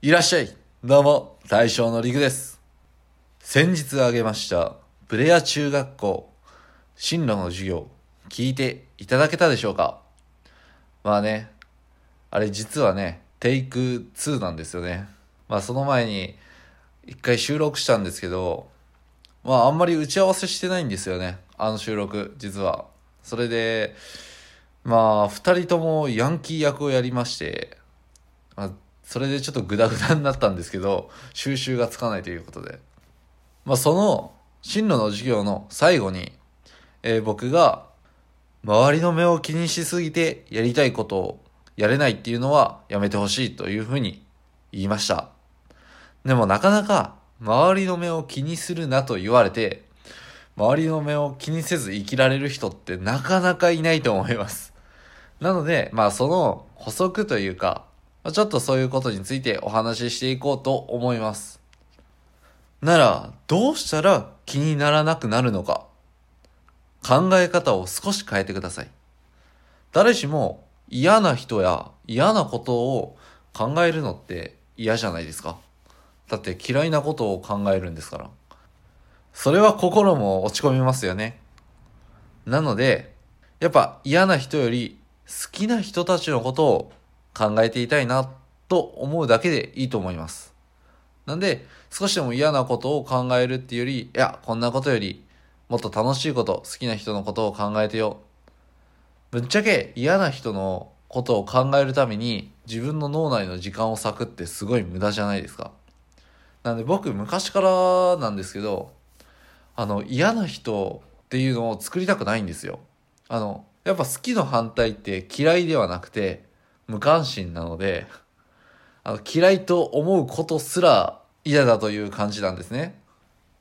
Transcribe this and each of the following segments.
いらっしゃい。どうも、大将のりくです。先日あげました、プレア中学校、進路の授業、聞いていただけたでしょうか？まあね、あれ実はね、テイク2なんですよね。まあその前に、一回収録したんですけど、まああんまり打ち合わせしてないんですよね。あの収録、実は。それで、まあ二人ともヤンキー役をやりまして、まあ、それでちょっとグダグダになったんですけど、収集がつかないということで。まあその、進路の授業の最後に、えー僕が、周りの目を気にしすぎてやりたいことをやれないっていうのはやめてほしいというふうに言いました。でもなかなか周りの目を気にするなと言われて、周りの目を気にせず生きられる人ってなかなかいないと思います。なので、まあその補足というか、ちょっとそういうことについてお話ししていこうと思います。なら、どうしたら気にならなくなるのか。考え方を少し変えてください。誰しも嫌な人や嫌なことを考えるのって嫌じゃないですか。だって嫌いなことを考えるんですから。それは心も落ち込みますよね。なので、やっぱ嫌な人より好きな人たちのことを考えていたいなと思うだけでいいと思います。なんで、少しでも嫌なことを考えるっていうより、いや、こんなことより、もっと楽しいこと、好きな人のことを考えてよ。ぶっちゃけ嫌な人のことを考えるために自分の脳内の時間を割くってすごい無駄じゃないですか。なんで僕昔からなんですけど、あの嫌な人っていうのを作りたくないんですよ。あの、やっぱ好きの反対って嫌いではなくて無関心なので、あの嫌いと思うことすら嫌だという感じなんですね。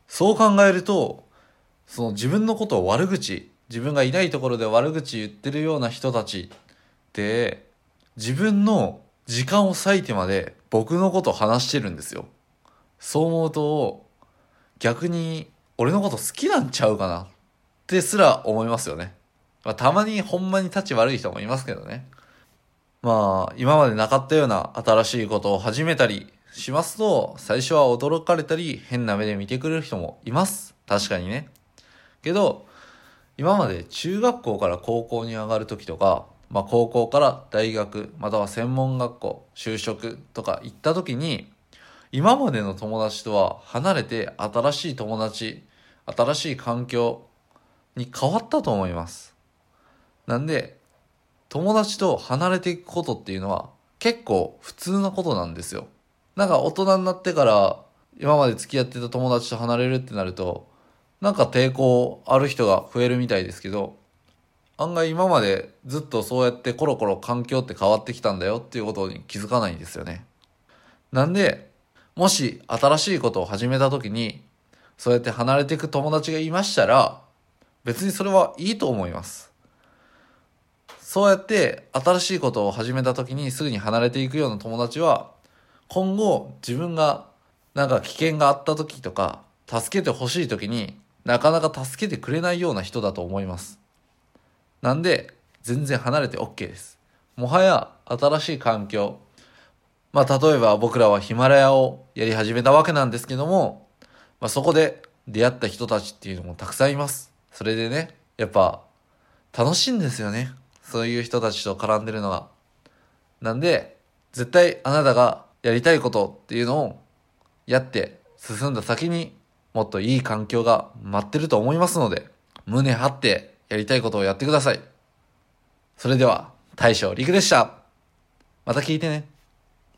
そう考えると、その自分のことを悪口、自分がいないところで悪口言ってるような人たちって、自分の時間を割いてまで僕のことを話してるんですよ。そう思うと、逆に俺のこと好きなんちゃうかなってすら思いますよね。まあ、たまにほんまに立ち悪い人もいますけどね。まあ、今までなかったような新しいことを始めたりしますと、最初は驚かれたり、変な目で見てくれる人もいます。確かにね。けど、今まで中学校から高校に上がる時とか、まあ高校から大学、または専門学校、就職とか行った時に、今までの友達とは離れて新しい友達、新しい環境に変わったと思います。なんで、友達と離れていくことっていうのは結構普通なことなんですよ。なんか大人になってから今まで付き合ってた友達と離れるってなると、なんか抵抗ある人が増えるみたいですけど、案外今までずっとそうやってコロコロ環境って変わってきたんだよっていうことに気づかないんですよね。なんで、もし新しいことを始めた時に、そうやって離れていく友達がいましたら、別にそれはいいと思います。そうやって新しいことを始めた時にすぐに離れていくような友達は、今後自分がなんか危険があった時とか、助けてほしい時になかなか助けてくれないような人だと思います。なんで、全然離れて OK です。もはや新しい環境、まあ例えば僕らはヒマラヤをやり始めたわけなんですけども、まあそこで出会った人たちっていうのもたくさんいます。それでね、やっぱ楽しいんですよね。そういう人たちと絡んでるのが。なんで、絶対あなたがやりたいことっていうのをやって進んだ先にもっといい環境が待ってると思いますので、胸張ってやりたいことをやってください。それでは、大将陸でした。また聞いてね。